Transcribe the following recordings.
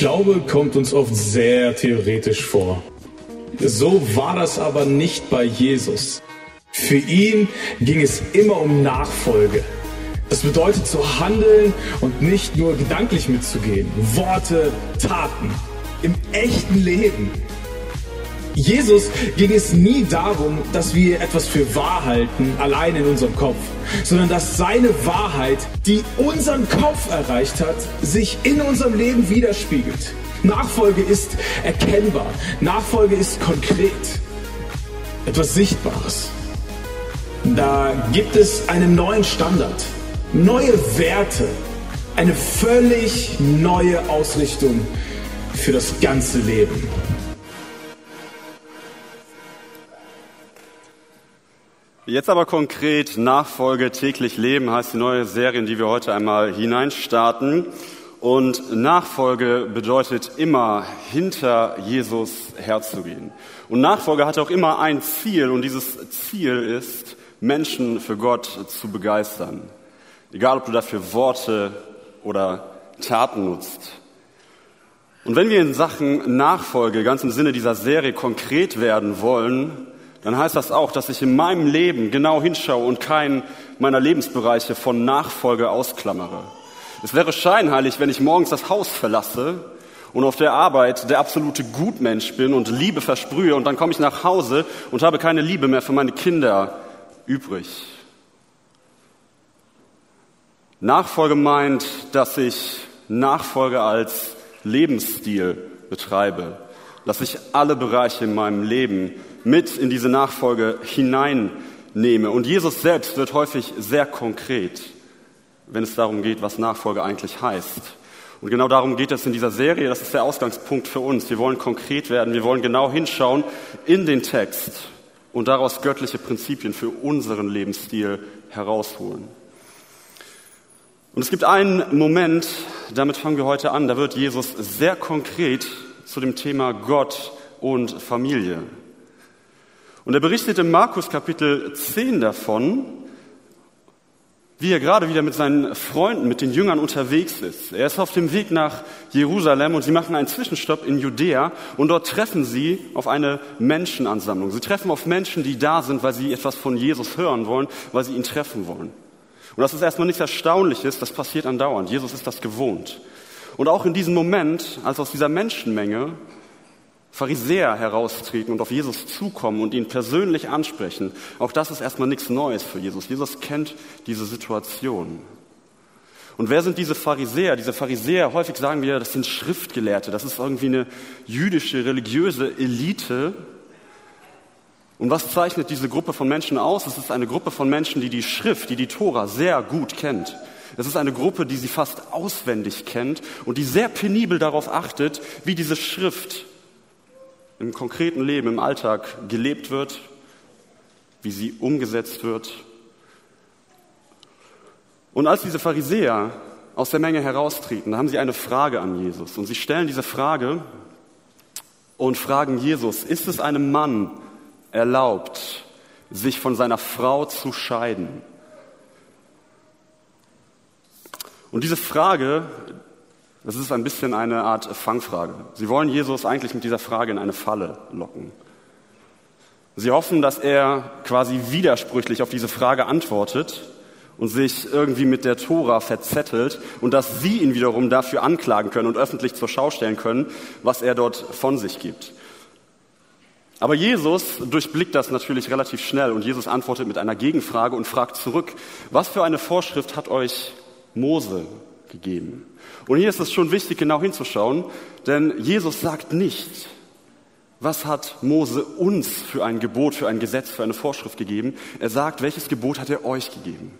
Glaube kommt uns oft sehr theoretisch vor. So war das aber nicht bei Jesus. Für ihn ging es immer um Nachfolge. Das bedeutet zu handeln und nicht nur gedanklich mitzugehen. Worte, Taten. Im echten Leben. Jesus ging es nie darum, dass wir etwas für wahr halten, allein in unserem Kopf, sondern dass seine Wahrheit, die unseren Kopf erreicht hat, sich in unserem Leben widerspiegelt. Nachfolge ist erkennbar. Nachfolge ist konkret. Etwas Sichtbares. Da gibt es einen neuen Standard, neue Werte, eine völlig neue Ausrichtung für das ganze Leben. Jetzt aber konkret Nachfolge täglich leben heißt die neue Serie, in die wir heute einmal hineinstarten. Und Nachfolge bedeutet immer hinter Jesus herzugehen. Und Nachfolge hat auch immer ein Ziel und dieses Ziel ist, Menschen für Gott zu begeistern. Egal, ob du dafür Worte oder Taten nutzt. Und wenn wir in Sachen Nachfolge ganz im Sinne dieser Serie konkret werden wollen, dann heißt das auch, dass ich in meinem Leben genau hinschaue und keinen meiner Lebensbereiche von Nachfolge ausklammere. Es wäre scheinheilig, wenn ich morgens das Haus verlasse und auf der Arbeit der absolute Gutmensch bin und Liebe versprühe und dann komme ich nach Hause und habe keine Liebe mehr für meine Kinder übrig. Nachfolge meint, dass ich Nachfolge als Lebensstil betreibe, dass ich alle Bereiche in meinem Leben mit in diese Nachfolge hineinnehme. Und Jesus selbst wird häufig sehr konkret wenn es darum geht, was Nachfolge eigentlich heißt. Und genau darum geht es in dieser Serie. Das ist der Ausgangspunkt für uns. Wir wollen konkret werden. Wir wollen genau hinschauen in den Text und daraus göttliche Prinzipien für unseren Lebensstil herausholen. Und es gibt einen Moment, damit fangen wir heute an, da wird Jesus sehr konkret zu dem Thema Gott und Familie. Und er berichtet im Markus Kapitel 10 davon, wie er gerade wieder mit seinen Freunden, mit den Jüngern unterwegs ist. Er ist auf dem Weg nach Jerusalem und sie machen einen Zwischenstopp in Judäa und dort treffen sie auf eine Menschenansammlung. Sie treffen auf Menschen, die da sind, weil sie etwas von Jesus hören wollen, weil sie ihn treffen wollen. Und das ist erstmal nichts Erstaunliches, das passiert andauernd. Jesus ist das gewohnt. Und auch in diesem Moment, als aus dieser Menschenmenge Pharisäer heraustreten und auf Jesus zukommen und ihn persönlich ansprechen, auch das ist erstmal nichts Neues für Jesus. Jesus kennt diese Situation. Und wer sind diese Pharisäer? Diese Pharisäer, häufig sagen wir, das sind Schriftgelehrte, das ist irgendwie eine jüdische, religiöse Elite. Und was zeichnet diese Gruppe von Menschen aus? Es ist eine Gruppe von Menschen, die die Schrift, die die Tora sehr gut kennt. Es ist eine Gruppe, die sie fast auswendig kennt und die sehr penibel darauf achtet, wie diese Schrift im konkreten Leben, im Alltag gelebt wird, wie sie umgesetzt wird. Und als diese Pharisäer aus der Menge heraustreten, haben sie eine Frage an Jesus. Und sie stellen diese Frage und fragen Jesus, ist es einem Mann erlaubt, sich von seiner Frau zu scheiden? Und diese Frage, das ist ein bisschen eine Art Fangfrage. Sie wollen Jesus eigentlich mit dieser Frage in eine Falle locken. Sie hoffen, dass er quasi widersprüchlich auf diese Frage antwortet und sich irgendwie mit der Tora verzettelt und dass sie ihn wiederum dafür anklagen können und öffentlich zur Schau stellen können, was er dort von sich gibt. Aber Jesus durchblickt das natürlich relativ schnell und Jesus antwortet mit einer Gegenfrage und fragt zurück, was für eine Vorschrift hat euch Mose gegeben? Und hier ist es schon wichtig, genau hinzuschauen, denn Jesus sagt nicht, was hat Mose uns für ein Gebot, für ein Gesetz, für eine Vorschrift gegeben. Er sagt, welches Gebot hat er euch gegeben.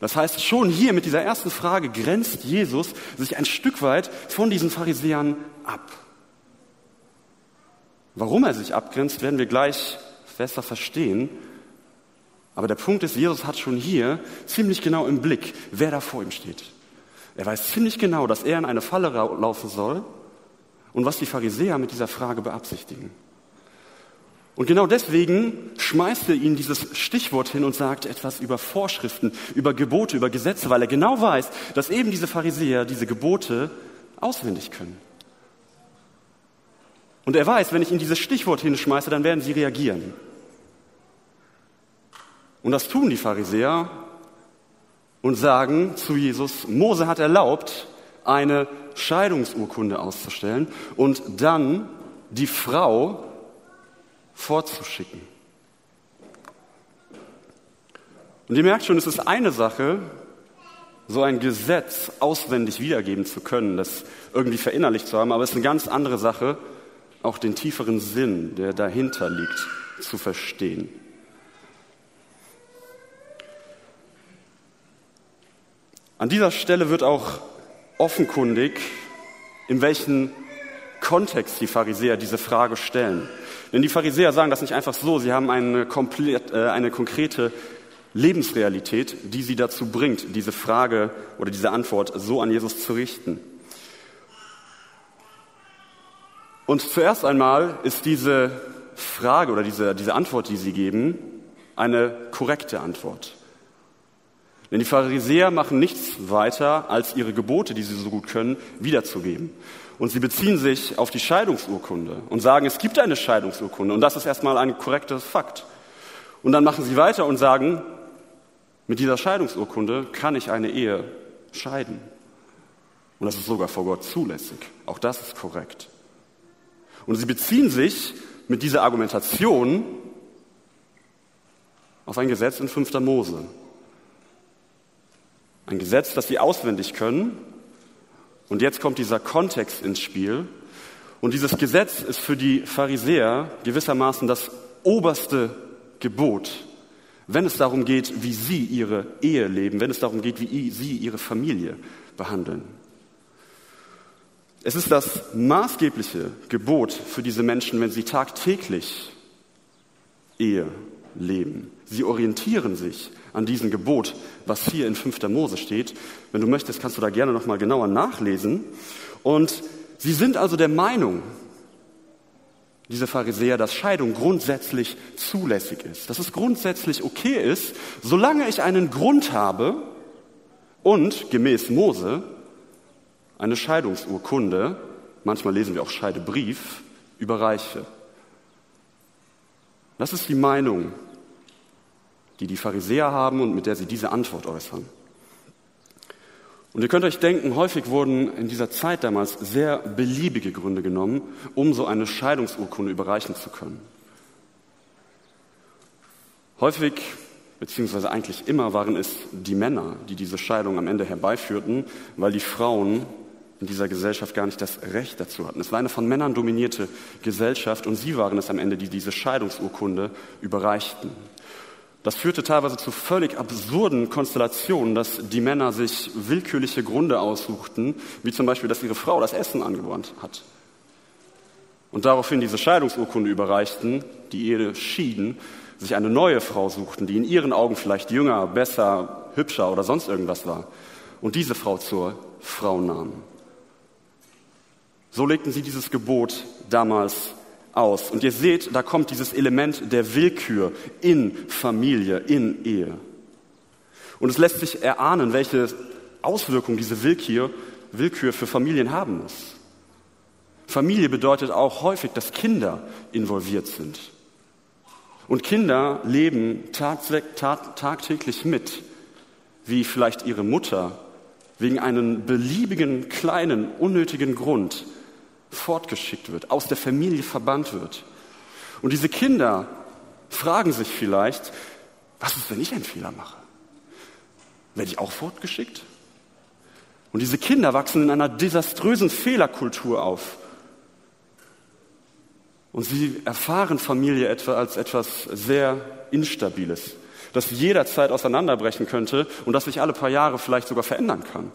Das heißt, schon hier mit dieser ersten Frage grenzt Jesus sich ein Stück weit von diesen Pharisäern ab. Warum er sich abgrenzt, werden wir gleich besser verstehen. Aber der Punkt ist, Jesus hat schon hier ziemlich genau im Blick, wer da vor ihm steht. Er weiß ziemlich genau, dass er in eine Falle laufen soll und was die Pharisäer mit dieser Frage beabsichtigen. Und genau deswegen schmeißt er ihnen dieses Stichwort hin und sagt etwas über Vorschriften, über Gebote, über Gesetze, weil er genau weiß, dass eben diese Pharisäer diese Gebote auswendig können. Und er weiß, wenn ich ihnen dieses Stichwort hinschmeiße, dann werden sie reagieren. Und das tun die Pharisäer und sagen zu Jesus, Mose hat erlaubt, eine Scheidungsurkunde auszustellen und dann die Frau vorzuschicken. Und ihr merkt schon, es ist eine Sache, so ein Gesetz auswendig wiedergeben zu können, das irgendwie verinnerlicht zu haben, aber es ist eine ganz andere Sache, auch den tieferen Sinn, der dahinter liegt, zu verstehen. An dieser Stelle wird auch offenkundig, in welchen Kontext die Pharisäer diese Frage stellen. Denn die Pharisäer sagen das nicht einfach so, sie haben eine, komplett, äh, eine konkrete Lebensrealität, die sie dazu bringt, diese Frage oder diese Antwort so an Jesus zu richten. Und zuerst einmal ist diese Frage oder diese, diese Antwort, die sie geben, eine korrekte Antwort. Denn die Pharisäer machen nichts weiter, als ihre Gebote, die sie so gut können, wiederzugeben. Und sie beziehen sich auf die Scheidungsurkunde und sagen, es gibt eine Scheidungsurkunde. Und das ist erstmal ein korrektes Fakt. Und dann machen sie weiter und sagen, mit dieser Scheidungsurkunde kann ich eine Ehe scheiden. Und das ist sogar vor Gott zulässig. Auch das ist korrekt. Und sie beziehen sich mit dieser Argumentation auf ein Gesetz in 5. Mose. Ein Gesetz, das sie auswendig können. Und jetzt kommt dieser Kontext ins Spiel. Und dieses Gesetz ist für die Pharisäer gewissermaßen das oberste Gebot, wenn es darum geht, wie sie ihre Ehe leben, wenn es darum geht, wie sie ihre Familie behandeln. Es ist das maßgebliche Gebot für diese Menschen, wenn sie tagtäglich Ehe leben. Sie orientieren sich an diesem Gebot, was hier in 5. Mose steht. Wenn du möchtest, kannst du da gerne noch mal genauer nachlesen. Und sie sind also der Meinung, diese Pharisäer, dass Scheidung grundsätzlich zulässig ist, dass es grundsätzlich okay ist, solange ich einen Grund habe und gemäß Mose eine Scheidungsurkunde, manchmal lesen wir auch Scheidebrief, überreiche. Das ist die Meinung, die die Pharisäer haben und mit der sie diese Antwort äußern. Und ihr könnt euch denken, häufig wurden in dieser Zeit damals sehr beliebige Gründe genommen, um so eine Scheidungsurkunde überreichen zu können. Häufig beziehungsweise eigentlich immer waren es die Männer, die diese Scheidung am Ende herbeiführten, weil die Frauen in dieser Gesellschaft gar nicht das Recht dazu hatten. Es war eine von Männern dominierte Gesellschaft und sie waren es am Ende, die diese Scheidungsurkunde überreichten. Das führte teilweise zu völlig absurden Konstellationen, dass die Männer sich willkürliche Gründe aussuchten, wie zum Beispiel, dass ihre Frau das Essen angewandt hat. Und daraufhin diese Scheidungsurkunde überreichten, die Ehe schieden, sich eine neue Frau suchten, die in ihren Augen vielleicht jünger, besser, hübscher oder sonst irgendwas war, und diese Frau zur Frau nahmen. So legten sie dieses Gebot damals aus. Und ihr seht, da kommt dieses Element der Willkür in Familie, in Ehe. Und es lässt sich erahnen, welche Auswirkungen diese Willkür, Willkür für Familien haben muss. Familie bedeutet auch häufig, dass Kinder involviert sind. Und Kinder leben tagtäglich mit, wie vielleicht ihre Mutter wegen einem beliebigen, kleinen, unnötigen Grund fortgeschickt wird, aus der Familie verbannt wird. Und diese Kinder fragen sich vielleicht, was ist, wenn ich einen Fehler mache? Werde ich auch fortgeschickt? Und diese Kinder wachsen in einer desaströsen Fehlerkultur auf. Und sie erfahren Familie etwa als etwas sehr Instabiles, das jederzeit auseinanderbrechen könnte und das sich alle paar Jahre vielleicht sogar verändern kann.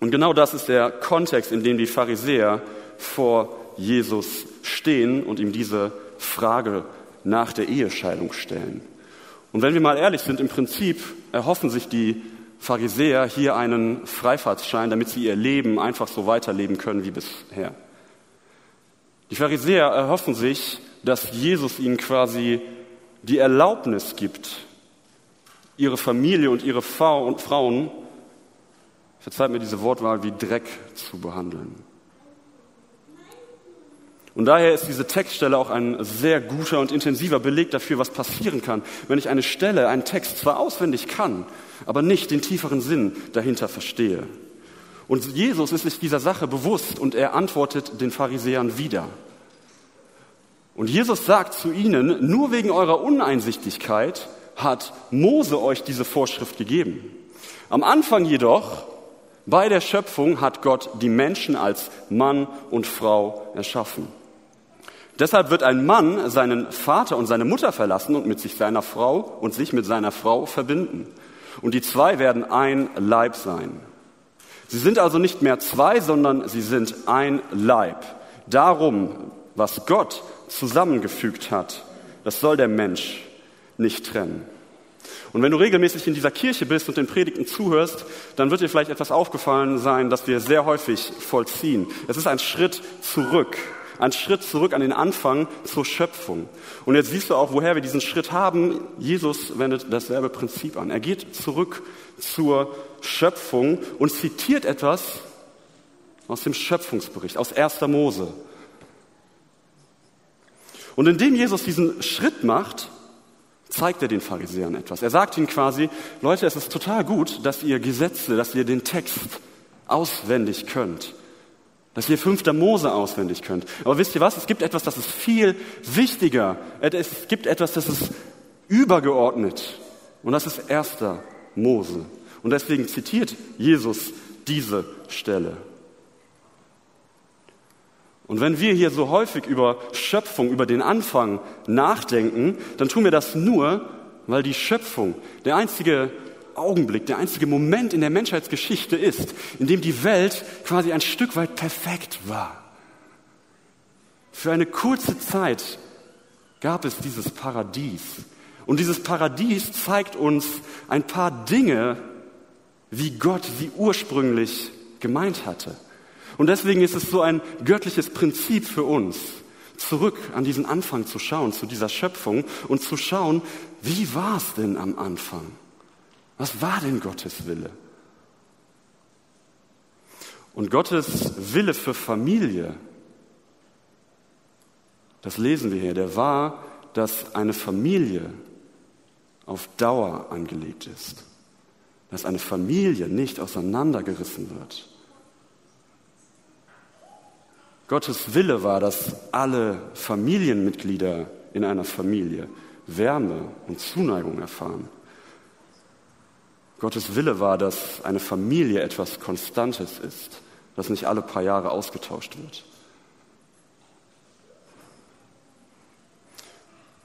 Und genau das ist der Kontext, in dem die Pharisäer vor Jesus stehen und ihm diese Frage nach der Ehescheidung stellen. Und wenn wir mal ehrlich sind, im Prinzip erhoffen sich die Pharisäer hier einen Freifahrtsschein, damit sie ihr Leben einfach so weiterleben können wie bisher. Die Pharisäer erhoffen sich, dass Jesus ihnen quasi die Erlaubnis gibt, ihre Familie und ihre Frauen verzeiht mir diese Wortwahl, wie Dreck zu behandeln. Und daher ist diese Textstelle auch ein sehr guter und intensiver Beleg dafür, was passieren kann, wenn ich eine Stelle, einen Text zwar auswendig kann, aber nicht den tieferen Sinn dahinter verstehe. Und Jesus ist sich dieser Sache bewusst und er antwortet den Pharisäern wieder. Und Jesus sagt zu ihnen, nur wegen eurer Uneinsichtigkeit hat Mose euch diese Vorschrift gegeben. Am Anfang jedoch, bei der Schöpfung, hat Gott die Menschen als Mann und Frau erschaffen. Deshalb wird ein Mann seinen Vater und seine Mutter verlassen und mit sich seiner Frau und sich mit seiner Frau verbinden. Und die zwei werden ein Leib sein. Sie sind also nicht mehr zwei, sondern sie sind ein Leib. Darum, was Gott zusammengefügt hat, das soll der Mensch nicht trennen. Und wenn du regelmäßig in dieser Kirche bist und den Predigten zuhörst, dann wird dir vielleicht etwas aufgefallen sein, dass wir sehr häufig vollziehen. Es ist ein Schritt zurück ein Schritt zurück an den Anfang zur Schöpfung. Und jetzt siehst du auch, woher wir diesen Schritt haben. Jesus wendet dasselbe Prinzip an. Er geht zurück zur Schöpfung und zitiert etwas aus dem Schöpfungsbericht, aus 1. Mose. Und indem Jesus diesen Schritt macht, zeigt er den Pharisäern etwas. Er sagt ihnen quasi, Leute, es ist total gut, dass ihr Gesetze, dass ihr den Text auswendig könnt dass ihr fünfter Mose auswendig könnt. Aber wisst ihr was? Es gibt etwas, das ist viel wichtiger. Es gibt etwas, das ist übergeordnet. Und das ist erster Mose. Und deswegen zitiert Jesus diese Stelle. Und wenn wir hier so häufig über Schöpfung, über den Anfang nachdenken, dann tun wir das nur, weil die Schöpfung der einzige Augenblick, der einzige Moment in der Menschheitsgeschichte ist, in dem die Welt quasi ein Stück weit perfekt war. Für eine kurze Zeit gab es dieses Paradies. Und dieses Paradies zeigt uns ein paar Dinge, wie Gott sie ursprünglich gemeint hatte. Und deswegen ist es so ein göttliches Prinzip für uns, zurück an diesen Anfang zu schauen, zu dieser Schöpfung und zu schauen, wie war es denn am Anfang? Was war denn Gottes Wille? Und Gottes Wille für Familie, das lesen wir hier, der war, dass eine Familie auf Dauer angelegt ist, dass eine Familie nicht auseinandergerissen wird. Gottes Wille war, dass alle Familienmitglieder in einer Familie Wärme und Zuneigung erfahren. Gottes Wille war, dass eine Familie etwas Konstantes ist, das nicht alle paar Jahre ausgetauscht wird.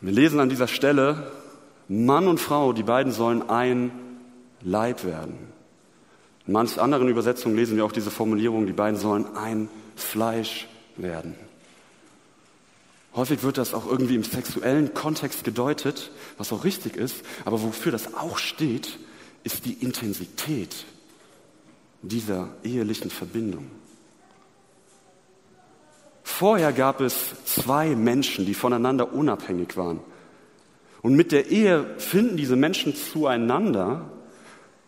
Wir lesen an dieser Stelle, Mann und Frau, die beiden sollen ein Leib werden. In manchen anderen Übersetzungen lesen wir auch diese Formulierung, die beiden sollen ein Fleisch werden. Häufig wird das auch irgendwie im sexuellen Kontext gedeutet, was auch richtig ist, aber wofür das auch steht, ist die Intensität dieser ehelichen Verbindung. Vorher gab es zwei Menschen, die voneinander unabhängig waren. Und mit der Ehe finden diese Menschen zueinander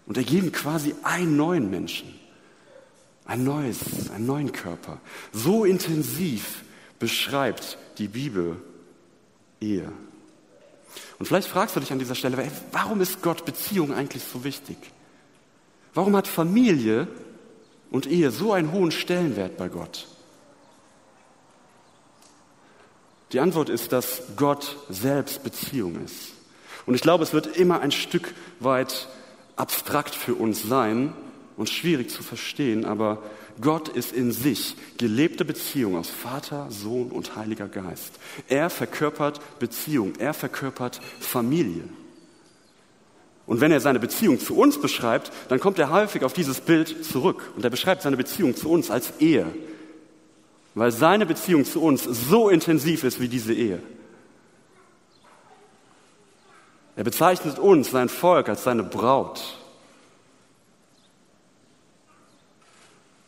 und ergeben quasi einen neuen Menschen. Ein neues, einen neuen Körper. So intensiv beschreibt die Bibel Ehe. Und vielleicht fragst du dich an dieser Stelle, warum ist Gott Beziehung eigentlich so wichtig? Warum hat Familie und Ehe so einen hohen Stellenwert bei Gott? Die Antwort ist, dass Gott selbst Beziehung ist. Und ich glaube, es wird immer ein Stück weit abstrakt für uns sein und schwierig zu verstehen, aber Gott ist in sich gelebte Beziehung aus Vater, Sohn und Heiliger Geist. Er verkörpert Beziehung, er verkörpert Familie. Und wenn er seine Beziehung zu uns beschreibt, dann kommt er häufig auf dieses Bild zurück. Und er beschreibt seine Beziehung zu uns als Ehe. Weil seine Beziehung zu uns so intensiv ist wie diese Ehe. Er bezeichnet uns, sein Volk, als seine Braut.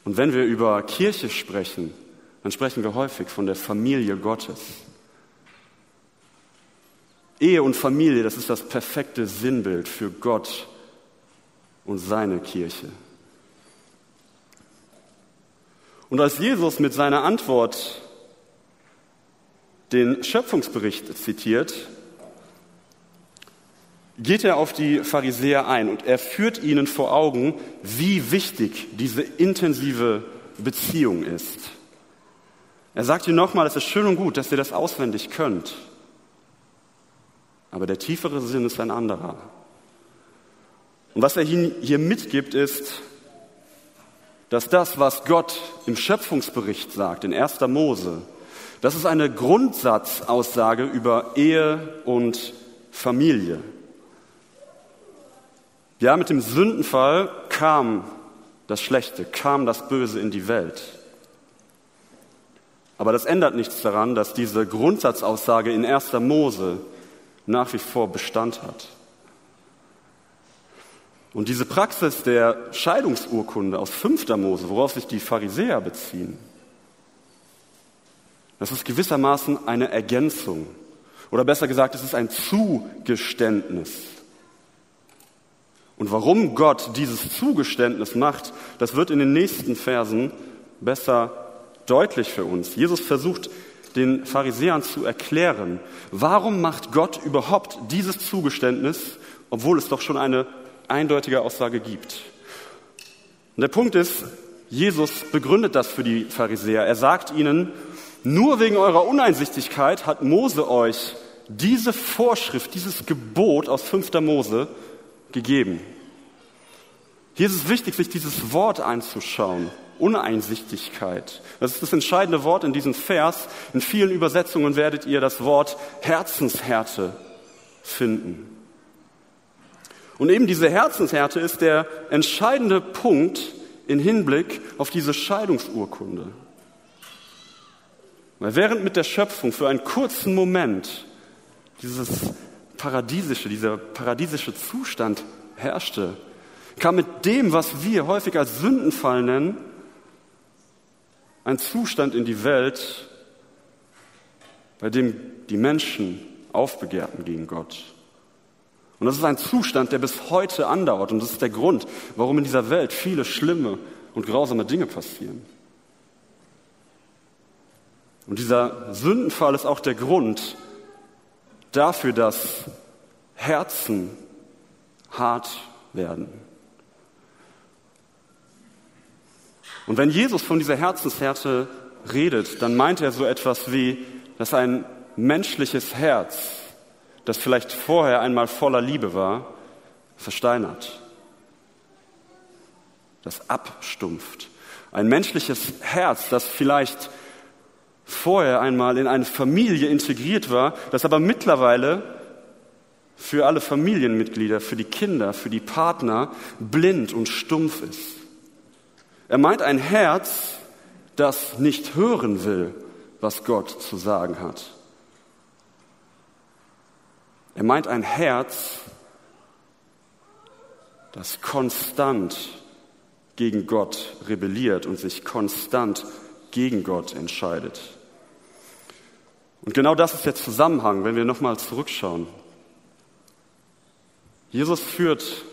Und wenn wir über Kirche sprechen, dann sprechen wir häufig von der Familie Gottes. Ehe und Familie, das ist das perfekte Sinnbild für Gott und seine Kirche. Und als Jesus mit seiner Antwort den Schöpfungsbericht zitiert, geht er auf die Pharisäer ein und er führt ihnen vor Augen, wie wichtig diese intensive Beziehung ist. Er sagt ihnen nochmal, es ist schön und gut, dass ihr das auswendig könnt. Aber der tiefere Sinn ist ein anderer. Und was er hier mitgibt, ist, dass das, was Gott im Schöpfungsbericht sagt, in 1. Mose, das ist eine Grundsatzaussage über Ehe und Familie. Ja, mit dem Sündenfall kam das Schlechte, kam das Böse in die Welt. Aber das ändert nichts daran, dass diese Grundsatzaussage in 1. Mose nach wie vor Bestand hat. Und diese Praxis der Scheidungsurkunde aus 5. Mose, worauf sich die Pharisäer beziehen, das ist gewissermaßen eine Ergänzung. Oder besser gesagt, es ist ein Zugeständnis. Und warum Gott dieses Zugeständnis macht, das wird in den nächsten Versen besser deutlich für uns. Jesus versucht den Pharisäern zu erklären, warum macht Gott überhaupt dieses Zugeständnis, obwohl es doch schon eine eindeutige Aussage gibt. Und der Punkt ist, Jesus begründet das für die Pharisäer. Er sagt ihnen, nur wegen eurer Uneinsichtigkeit hat Mose euch diese Vorschrift, dieses Gebot aus 5. Mose gegeben. Hier ist es wichtig, sich dieses Wort einzuschauen. Uneinsichtigkeit. Das ist das entscheidende Wort in diesem Vers. In vielen Übersetzungen werdet ihr das Wort Herzenshärte finden. Und eben diese Herzenshärte ist der entscheidende Punkt in Hinblick auf diese Scheidungsurkunde. Weil während mit der Schöpfung für einen kurzen Moment dieses paradiesische, dieser paradiesische Zustand herrschte, kam mit dem, was wir häufig als Sündenfall nennen, ein Zustand in die Welt, bei dem die Menschen aufbegehrten gegen Gott. Und das ist ein Zustand, der bis heute andauert. Und das ist der Grund, warum in dieser Welt viele schlimme und grausame Dinge passieren. Und dieser Sündenfall ist auch der Grund dafür, dass Herzen hart werden. Und wenn Jesus von dieser Herzenshärte redet, dann meint er so etwas wie, dass ein menschliches Herz, das vielleicht vorher einmal voller Liebe war, versteinert, das abstumpft. Ein menschliches Herz, das vielleicht vorher einmal in eine Familie integriert war, das aber mittlerweile für alle Familienmitglieder, für die Kinder, für die Partner blind und stumpf ist. Er meint ein Herz, das nicht hören will, was Gott zu sagen hat. Er meint ein Herz, das konstant gegen Gott rebelliert und sich konstant gegen Gott entscheidet. Und genau das ist der Zusammenhang, wenn wir nochmal zurückschauen. Jesus führt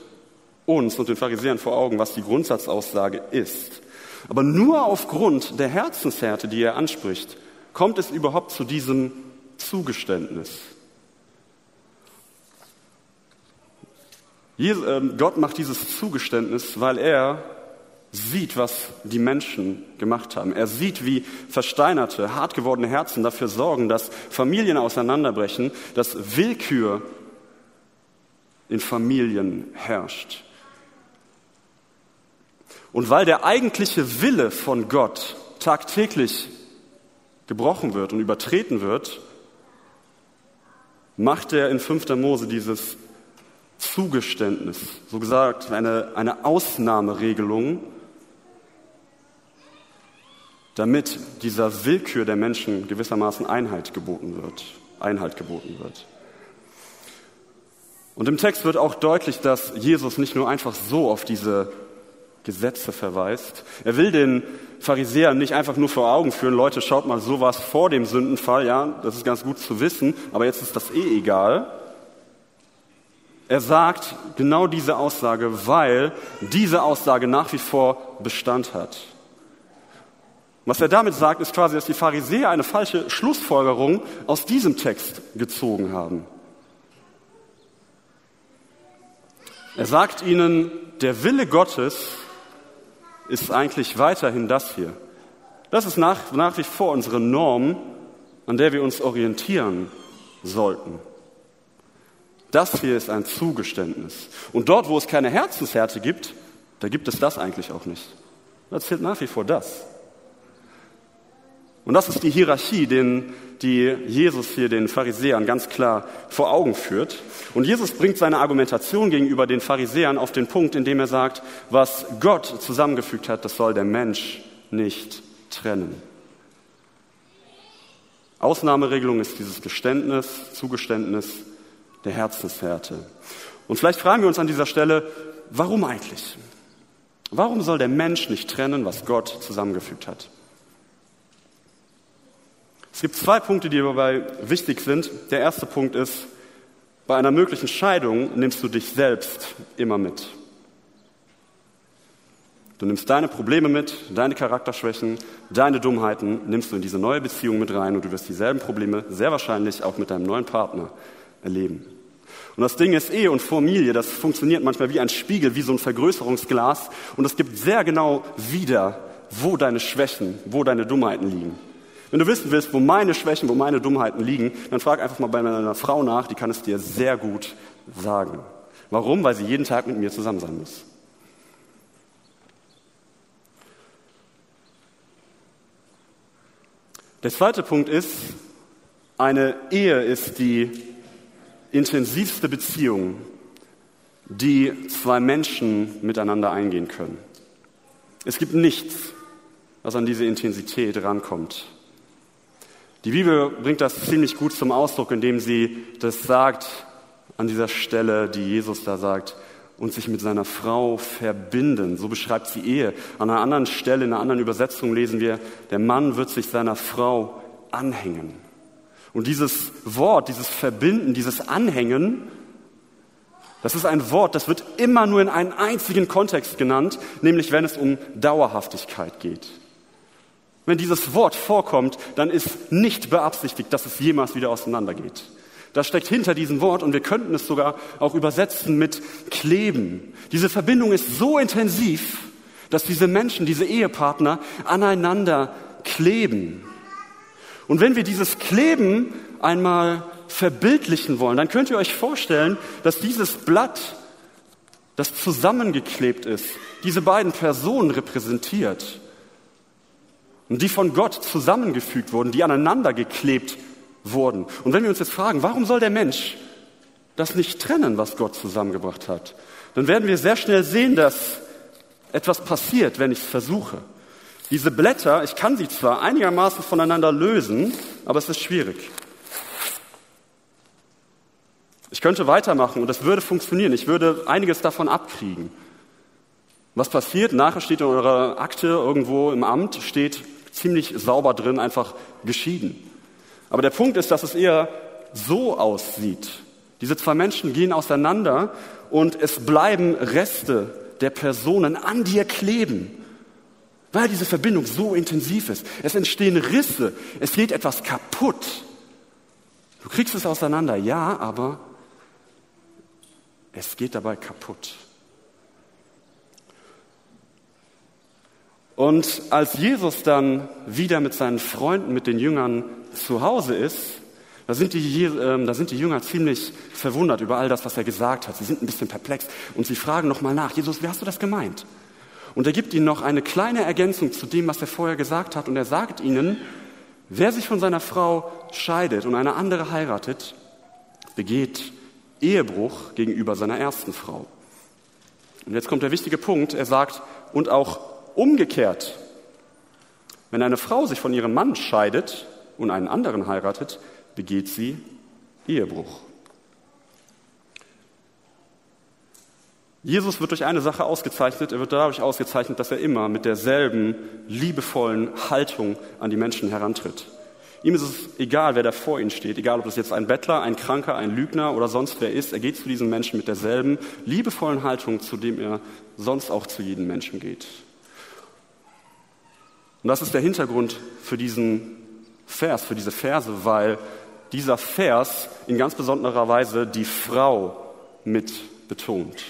uns und den Pharisäern vor Augen, was die Grundsatzaussage ist. Aber nur aufgrund der Herzenshärte, die er anspricht, kommt es überhaupt zu diesem Zugeständnis. Ähm, Gott macht dieses Zugeständnis, weil er sieht, was die Menschen gemacht haben. Er sieht, wie versteinerte, hart gewordene Herzen dafür sorgen, dass Familien auseinanderbrechen, dass Willkür in Familien herrscht. Und weil der eigentliche Wille von Gott tagtäglich gebrochen wird und übertreten wird, macht er in 5. Mose dieses Zugeständnis, so gesagt eine, eine Ausnahmeregelung, damit dieser Willkür der Menschen gewissermaßen Einheit geboten wird. Einhalt geboten wird. Und im Text wird auch deutlich, dass Jesus nicht nur einfach so auf diese Gesetze verweist. Er will den Pharisäern nicht einfach nur vor Augen führen, Leute, schaut mal, sowas vor dem Sündenfall, ja, das ist ganz gut zu wissen, aber jetzt ist das eh egal. Er sagt genau diese Aussage, weil diese Aussage nach wie vor Bestand hat. Was er damit sagt, ist quasi, dass die Pharisäer eine falsche Schlussfolgerung aus diesem Text gezogen haben. Er sagt ihnen, der Wille Gottes ist eigentlich weiterhin das hier. Das ist nach, nach wie vor unsere Norm, an der wir uns orientieren sollten. Das hier ist ein Zugeständnis. Und dort, wo es keine Herzenshärte gibt, da gibt es das eigentlich auch nicht. Da zählt nach wie vor das. Und das ist die Hierarchie, den, die Jesus hier den Pharisäern ganz klar vor Augen führt. Und Jesus bringt seine Argumentation gegenüber den Pharisäern auf den Punkt, indem er sagt, was Gott zusammengefügt hat, das soll der Mensch nicht trennen. Ausnahmeregelung ist dieses Geständnis, Zugeständnis der Herzenshärte. Und vielleicht fragen wir uns an dieser Stelle, warum eigentlich? Warum soll der Mensch nicht trennen, was Gott zusammengefügt hat? Es gibt zwei Punkte, die dabei wichtig sind. Der erste Punkt ist, bei einer möglichen Scheidung nimmst du dich selbst immer mit. Du nimmst deine Probleme mit, deine Charakterschwächen, deine Dummheiten, nimmst du in diese neue Beziehung mit rein und du wirst dieselben Probleme sehr wahrscheinlich auch mit deinem neuen Partner erleben. Und das Ding ist Ehe und Familie, das funktioniert manchmal wie ein Spiegel, wie so ein Vergrößerungsglas und es gibt sehr genau wieder, wo deine Schwächen, wo deine Dummheiten liegen. Wenn du wissen willst, wo meine Schwächen, wo meine Dummheiten liegen, dann frag einfach mal bei einer Frau nach, die kann es dir sehr gut sagen. Warum? Weil sie jeden Tag mit mir zusammen sein muss. Der zweite Punkt ist, eine Ehe ist die intensivste Beziehung, die zwei Menschen miteinander eingehen können. Es gibt nichts, was an diese Intensität rankommt. Die Bibel bringt das ziemlich gut zum Ausdruck, indem sie das sagt an dieser Stelle, die Jesus da sagt, und sich mit seiner Frau verbinden. So beschreibt sie Ehe. An einer anderen Stelle, in einer anderen Übersetzung lesen wir, der Mann wird sich seiner Frau anhängen. Und dieses Wort, dieses Verbinden, dieses Anhängen, das ist ein Wort, das wird immer nur in einen einzigen Kontext genannt, nämlich wenn es um Dauerhaftigkeit geht. Wenn dieses Wort vorkommt, dann ist nicht beabsichtigt, dass es jemals wieder auseinandergeht. Das steckt hinter diesem Wort und wir könnten es sogar auch übersetzen mit kleben. Diese Verbindung ist so intensiv, dass diese Menschen, diese Ehepartner aneinander kleben. Und wenn wir dieses Kleben einmal verbildlichen wollen, dann könnt ihr euch vorstellen, dass dieses Blatt, das zusammengeklebt ist, diese beiden Personen repräsentiert und die von Gott zusammengefügt wurden, die aneinander geklebt wurden. Und wenn wir uns jetzt fragen, warum soll der Mensch das nicht trennen, was Gott zusammengebracht hat, dann werden wir sehr schnell sehen, dass etwas passiert, wenn ich es versuche. Diese Blätter, ich kann sie zwar einigermaßen voneinander lösen, aber es ist schwierig. Ich könnte weitermachen und es würde funktionieren. Ich würde einiges davon abkriegen. Was passiert? Nachher steht in eurer Akte irgendwo im Amt, steht ziemlich sauber drin, einfach geschieden. Aber der Punkt ist, dass es eher so aussieht. Diese zwei Menschen gehen auseinander und es bleiben Reste der Personen an dir kleben, weil diese Verbindung so intensiv ist. Es entstehen Risse, es geht etwas kaputt. Du kriegst es auseinander, ja, aber es geht dabei kaputt. Und als Jesus dann wieder mit seinen Freunden, mit den Jüngern zu Hause ist, da sind, die, äh, da sind die Jünger ziemlich verwundert über all das, was er gesagt hat. Sie sind ein bisschen perplex und sie fragen nochmal nach, Jesus, wie hast du das gemeint? Und er gibt ihnen noch eine kleine Ergänzung zu dem, was er vorher gesagt hat. Und er sagt ihnen, wer sich von seiner Frau scheidet und eine andere heiratet, begeht Ehebruch gegenüber seiner ersten Frau. Und jetzt kommt der wichtige Punkt. Er sagt, und auch Umgekehrt, wenn eine Frau sich von ihrem Mann scheidet und einen anderen heiratet, begeht sie Ehebruch. Jesus wird durch eine Sache ausgezeichnet. Er wird dadurch ausgezeichnet, dass er immer mit derselben liebevollen Haltung an die Menschen herantritt. Ihm ist es egal, wer da vor ihnen steht, egal ob das jetzt ein Bettler, ein Kranker, ein Lügner oder sonst wer ist. Er geht zu diesen Menschen mit derselben liebevollen Haltung, zu dem er sonst auch zu jedem Menschen geht. Und das ist der Hintergrund für diesen Vers, für diese Verse, weil dieser Vers in ganz besonderer Weise die Frau mit betont.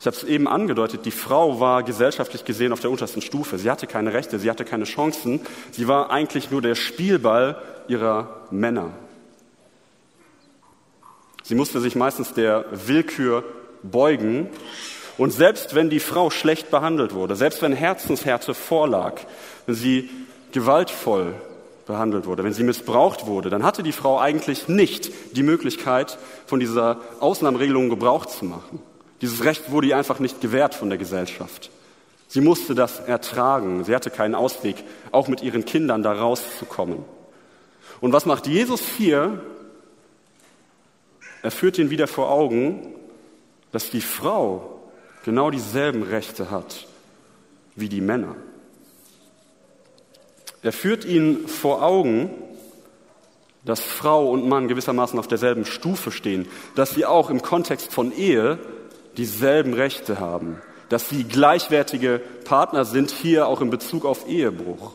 Ich habe es eben angedeutet, die Frau war gesellschaftlich gesehen auf der untersten Stufe. Sie hatte keine Rechte, sie hatte keine Chancen. Sie war eigentlich nur der Spielball ihrer Männer. Sie musste sich meistens der Willkür beugen. Und selbst wenn die Frau schlecht behandelt wurde, selbst wenn Herzenshärte vorlag, wenn sie gewaltvoll behandelt wurde, wenn sie missbraucht wurde, dann hatte die Frau eigentlich nicht die Möglichkeit, von dieser Ausnahmeregelung Gebrauch zu machen. Dieses Recht wurde ihr einfach nicht gewährt von der Gesellschaft. Sie musste das ertragen. Sie hatte keinen Ausweg, auch mit ihren Kindern da rauszukommen. Und was macht Jesus hier? Er führt ihn wieder vor Augen, dass die Frau genau dieselben Rechte hat wie die Männer. Er führt ihn vor Augen, dass Frau und Mann gewissermaßen auf derselben Stufe stehen, dass sie auch im Kontext von Ehe dieselben Rechte haben, dass sie gleichwertige Partner sind, hier auch in Bezug auf Ehebruch.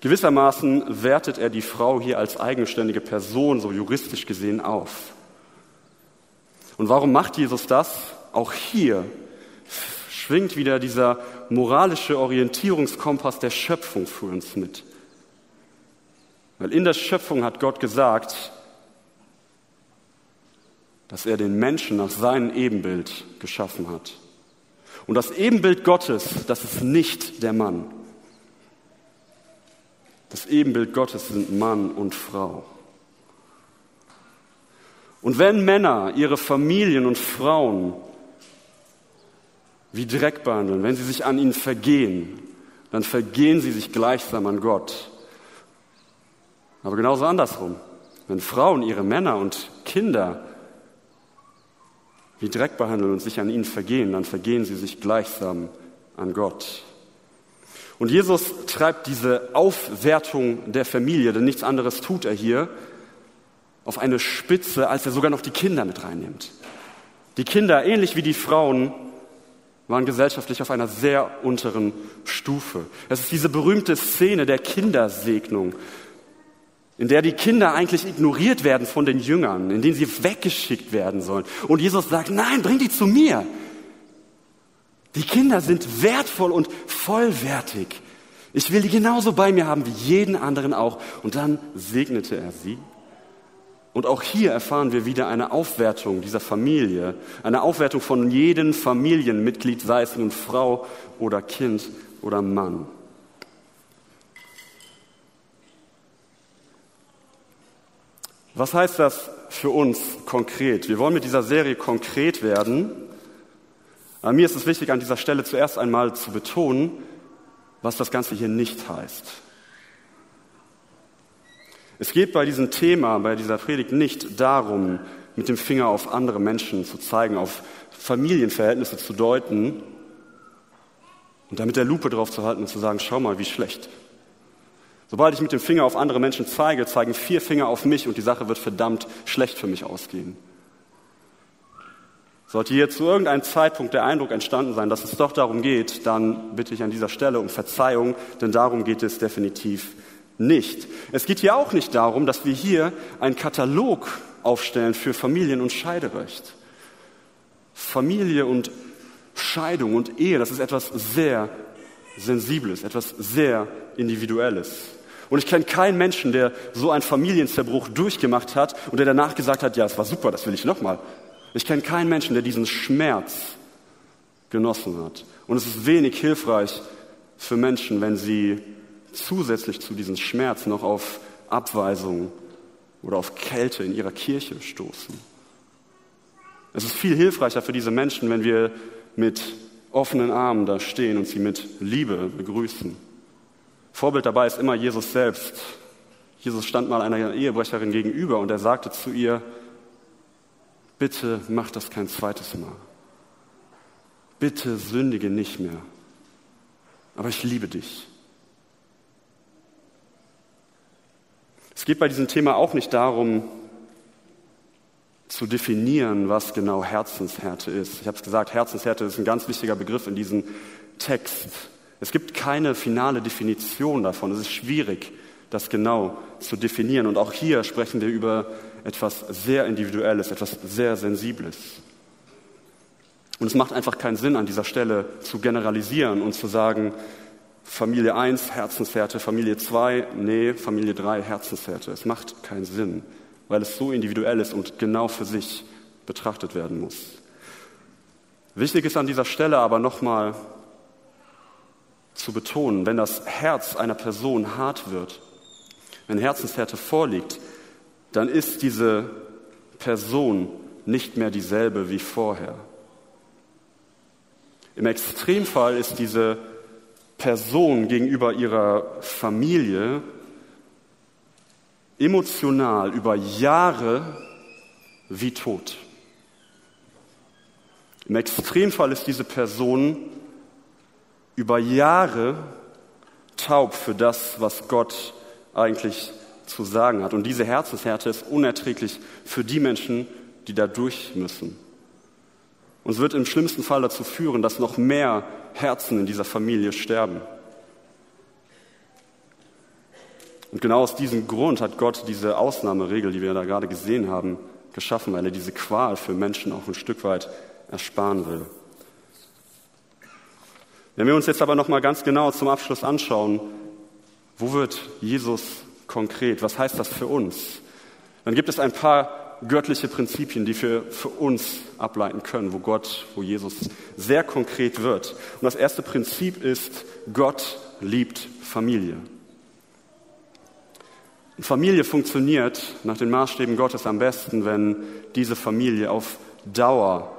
Gewissermaßen wertet er die Frau hier als eigenständige Person, so juristisch gesehen, auf. Und warum macht Jesus das? Auch hier schwingt wieder dieser moralische Orientierungskompass der Schöpfung für uns mit. Weil in der Schöpfung hat Gott gesagt, dass er den Menschen nach seinem Ebenbild geschaffen hat. Und das Ebenbild Gottes, das ist nicht der Mann. Das Ebenbild Gottes sind Mann und Frau. Und wenn Männer ihre Familien und Frauen wie Dreck behandeln, wenn sie sich an ihnen vergehen, dann vergehen sie sich gleichsam an Gott. Aber genauso andersrum. Wenn Frauen ihre Männer und Kinder wie Dreck behandeln und sich an ihnen vergehen, dann vergehen sie sich gleichsam an Gott. Und Jesus treibt diese Aufwertung der Familie, denn nichts anderes tut er hier, auf eine Spitze, als er sogar noch die Kinder mit reinnimmt. Die Kinder, ähnlich wie die Frauen, waren gesellschaftlich auf einer sehr unteren Stufe. Es ist diese berühmte Szene der Kindersegnung, in der die Kinder eigentlich ignoriert werden von den Jüngern, in denen sie weggeschickt werden sollen. Und Jesus sagt, nein, bring die zu mir. Die Kinder sind wertvoll und vollwertig. Ich will die genauso bei mir haben wie jeden anderen auch. Und dann segnete er sie. Und auch hier erfahren wir wieder eine Aufwertung dieser Familie, eine Aufwertung von jedem Familienmitglied, sei es nun Frau oder Kind oder Mann. Was heißt das für uns konkret? Wir wollen mit dieser Serie konkret werden. Aber mir ist es wichtig, an dieser Stelle zuerst einmal zu betonen, was das Ganze hier nicht heißt. Es geht bei diesem Thema, bei dieser Predigt nicht darum, mit dem Finger auf andere Menschen zu zeigen, auf Familienverhältnisse zu deuten und damit der Lupe drauf zu halten und zu sagen, schau mal, wie schlecht Sobald ich mit dem Finger auf andere Menschen zeige, zeigen vier Finger auf mich und die Sache wird verdammt schlecht für mich ausgehen. Sollte hier zu irgendeinem Zeitpunkt der Eindruck entstanden sein, dass es doch darum geht, dann bitte ich an dieser Stelle um Verzeihung, denn darum geht es definitiv nicht. Es geht hier auch nicht darum, dass wir hier einen Katalog aufstellen für Familien- und Scheiderecht. Familie und Scheidung und Ehe, das ist etwas sehr Sensibles, etwas sehr Individuelles. Und ich kenne keinen Menschen, der so einen Familienzerbruch durchgemacht hat und der danach gesagt hat, ja, es war super, das will ich nochmal. Ich kenne keinen Menschen, der diesen Schmerz genossen hat. Und es ist wenig hilfreich für Menschen, wenn sie zusätzlich zu diesem Schmerz noch auf Abweisung oder auf Kälte in ihrer Kirche stoßen. Es ist viel hilfreicher für diese Menschen, wenn wir mit offenen Armen da stehen und sie mit Liebe begrüßen. Vorbild dabei ist immer Jesus selbst. Jesus stand mal einer Ehebrecherin gegenüber und er sagte zu ihr, bitte mach das kein zweites Mal. Bitte sündige nicht mehr. Aber ich liebe dich. Es geht bei diesem Thema auch nicht darum, zu definieren, was genau Herzenshärte ist. Ich habe es gesagt, Herzenshärte ist ein ganz wichtiger Begriff in diesem Text. Es gibt keine finale Definition davon. Es ist schwierig, das genau zu definieren. Und auch hier sprechen wir über etwas sehr Individuelles, etwas sehr Sensibles. Und es macht einfach keinen Sinn, an dieser Stelle zu generalisieren und zu sagen, Familie 1 Herzenshärte, Familie 2, nee, Familie 3 Herzenshärte. Es macht keinen Sinn, weil es so individuell ist und genau für sich betrachtet werden muss. Wichtig ist an dieser Stelle aber nochmal zu betonen, wenn das Herz einer Person hart wird, wenn Herzenshärte vorliegt, dann ist diese Person nicht mehr dieselbe wie vorher. Im Extremfall ist diese Person gegenüber ihrer Familie emotional über Jahre wie tot. Im Extremfall ist diese Person über Jahre taub für das, was Gott eigentlich zu sagen hat. Und diese Herzenshärte ist unerträglich für die Menschen, die da durch müssen. Und es wird im schlimmsten Fall dazu führen, dass noch mehr Herzen in dieser Familie sterben. Und genau aus diesem Grund hat Gott diese Ausnahmeregel, die wir da gerade gesehen haben, geschaffen, weil er diese Qual für Menschen auch ein Stück weit ersparen will. Wenn wir uns jetzt aber noch mal ganz genau zum Abschluss anschauen, wo wird Jesus konkret? Was heißt das für uns? Dann gibt es ein paar göttliche Prinzipien, die wir für uns ableiten können, wo Gott, wo Jesus sehr konkret wird. Und das erste Prinzip ist, Gott liebt Familie. Familie funktioniert nach den Maßstäben Gottes am besten, wenn diese Familie auf Dauer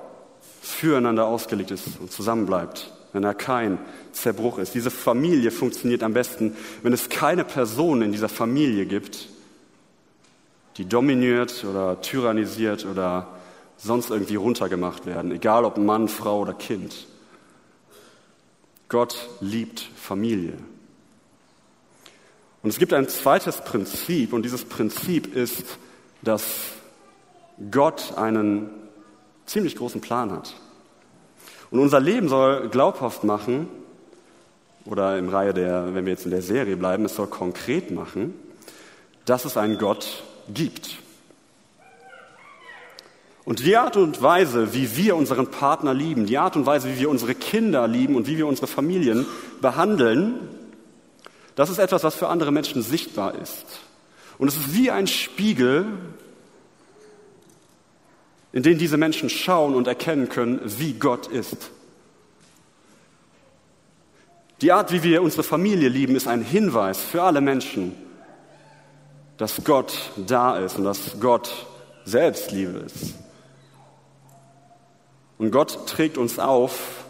füreinander ausgelegt ist und zusammenbleibt wenn da kein Zerbruch ist. Diese Familie funktioniert am besten, wenn es keine Person in dieser Familie gibt, die dominiert oder tyrannisiert oder sonst irgendwie runtergemacht werden, egal ob Mann, Frau oder Kind. Gott liebt Familie. Und es gibt ein zweites Prinzip, und dieses Prinzip ist, dass Gott einen ziemlich großen Plan hat. Und unser Leben soll glaubhaft machen, oder im Reihe der, wenn wir jetzt in der Serie bleiben, es soll konkret machen, dass es einen Gott gibt. Und die Art und Weise, wie wir unseren Partner lieben, die Art und Weise, wie wir unsere Kinder lieben und wie wir unsere Familien behandeln, das ist etwas, was für andere Menschen sichtbar ist. Und es ist wie ein Spiegel in denen diese Menschen schauen und erkennen können, wie Gott ist. Die Art, wie wir unsere Familie lieben, ist ein Hinweis für alle Menschen, dass Gott da ist und dass Gott selbst Liebe ist. Und Gott trägt uns auf,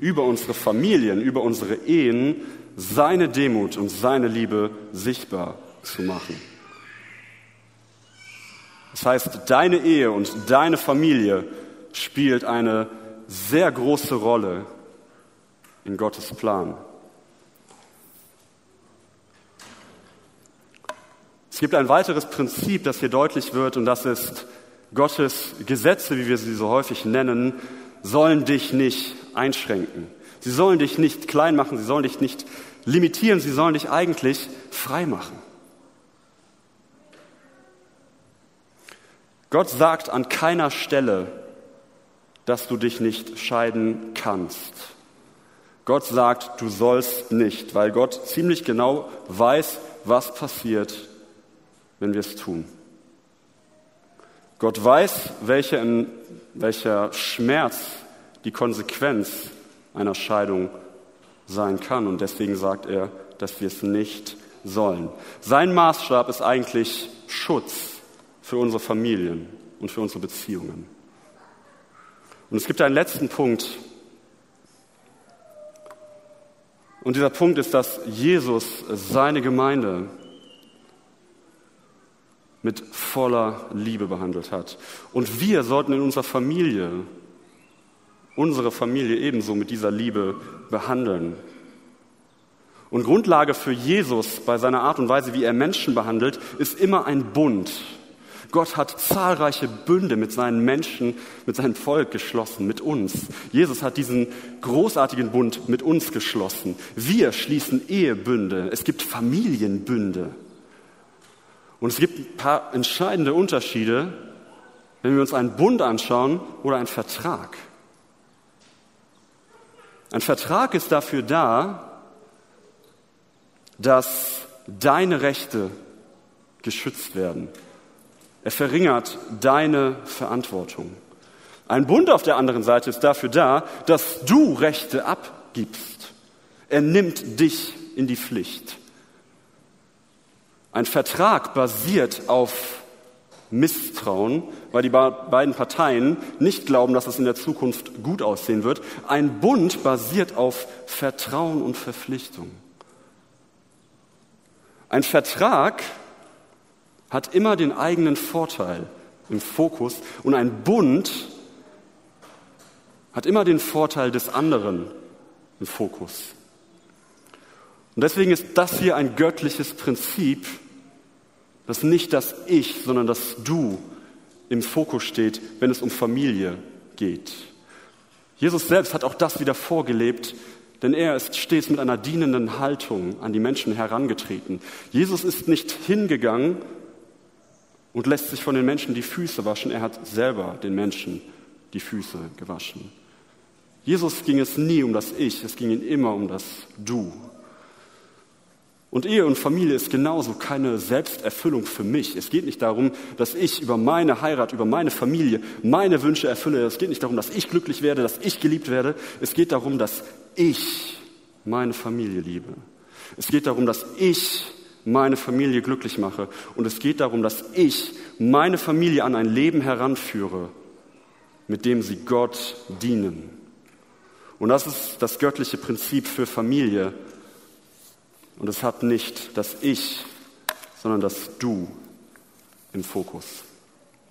über unsere Familien, über unsere Ehen, seine Demut und seine Liebe sichtbar zu machen. Das heißt, deine Ehe und deine Familie spielt eine sehr große Rolle in Gottes Plan. Es gibt ein weiteres Prinzip, das hier deutlich wird, und das ist, Gottes Gesetze, wie wir sie so häufig nennen, sollen dich nicht einschränken. Sie sollen dich nicht klein machen, sie sollen dich nicht limitieren, sie sollen dich eigentlich frei machen. Gott sagt an keiner Stelle, dass du dich nicht scheiden kannst. Gott sagt, du sollst nicht, weil Gott ziemlich genau weiß, was passiert, wenn wir es tun. Gott weiß, welche, welcher Schmerz die Konsequenz einer Scheidung sein kann und deswegen sagt er, dass wir es nicht sollen. Sein Maßstab ist eigentlich Schutz für unsere Familien und für unsere Beziehungen. Und es gibt einen letzten Punkt. Und dieser Punkt ist, dass Jesus seine Gemeinde mit voller Liebe behandelt hat. Und wir sollten in unserer Familie unsere Familie ebenso mit dieser Liebe behandeln. Und Grundlage für Jesus bei seiner Art und Weise, wie er Menschen behandelt, ist immer ein Bund Gott hat zahlreiche Bünde mit seinen Menschen, mit seinem Volk geschlossen, mit uns. Jesus hat diesen großartigen Bund mit uns geschlossen. Wir schließen Ehebünde. Es gibt Familienbünde. Und es gibt ein paar entscheidende Unterschiede, wenn wir uns einen Bund anschauen oder einen Vertrag. Ein Vertrag ist dafür da, dass deine Rechte geschützt werden. Er verringert deine Verantwortung. Ein Bund auf der anderen Seite ist dafür da, dass du Rechte abgibst. Er nimmt dich in die Pflicht. Ein Vertrag basiert auf Misstrauen, weil die beiden Parteien nicht glauben, dass es in der Zukunft gut aussehen wird. Ein Bund basiert auf Vertrauen und Verpflichtung. Ein Vertrag hat immer den eigenen Vorteil im Fokus und ein Bund hat immer den Vorteil des anderen im Fokus. Und deswegen ist das hier ein göttliches Prinzip, dass nicht das Ich, sondern das Du im Fokus steht, wenn es um Familie geht. Jesus selbst hat auch das wieder vorgelebt, denn er ist stets mit einer dienenden Haltung an die Menschen herangetreten. Jesus ist nicht hingegangen und lässt sich von den Menschen die Füße waschen, er hat selber den Menschen die Füße gewaschen. Jesus ging es nie um das Ich, es ging ihm immer um das Du. Und Ehe und Familie ist genauso keine Selbsterfüllung für mich. Es geht nicht darum, dass ich über meine Heirat, über meine Familie meine Wünsche erfülle. Es geht nicht darum, dass ich glücklich werde, dass ich geliebt werde. Es geht darum, dass ich meine Familie liebe. Es geht darum, dass ich meine Familie glücklich mache. Und es geht darum, dass ich meine Familie an ein Leben heranführe, mit dem sie Gott dienen. Und das ist das göttliche Prinzip für Familie. Und es hat nicht das Ich, sondern das Du im Fokus.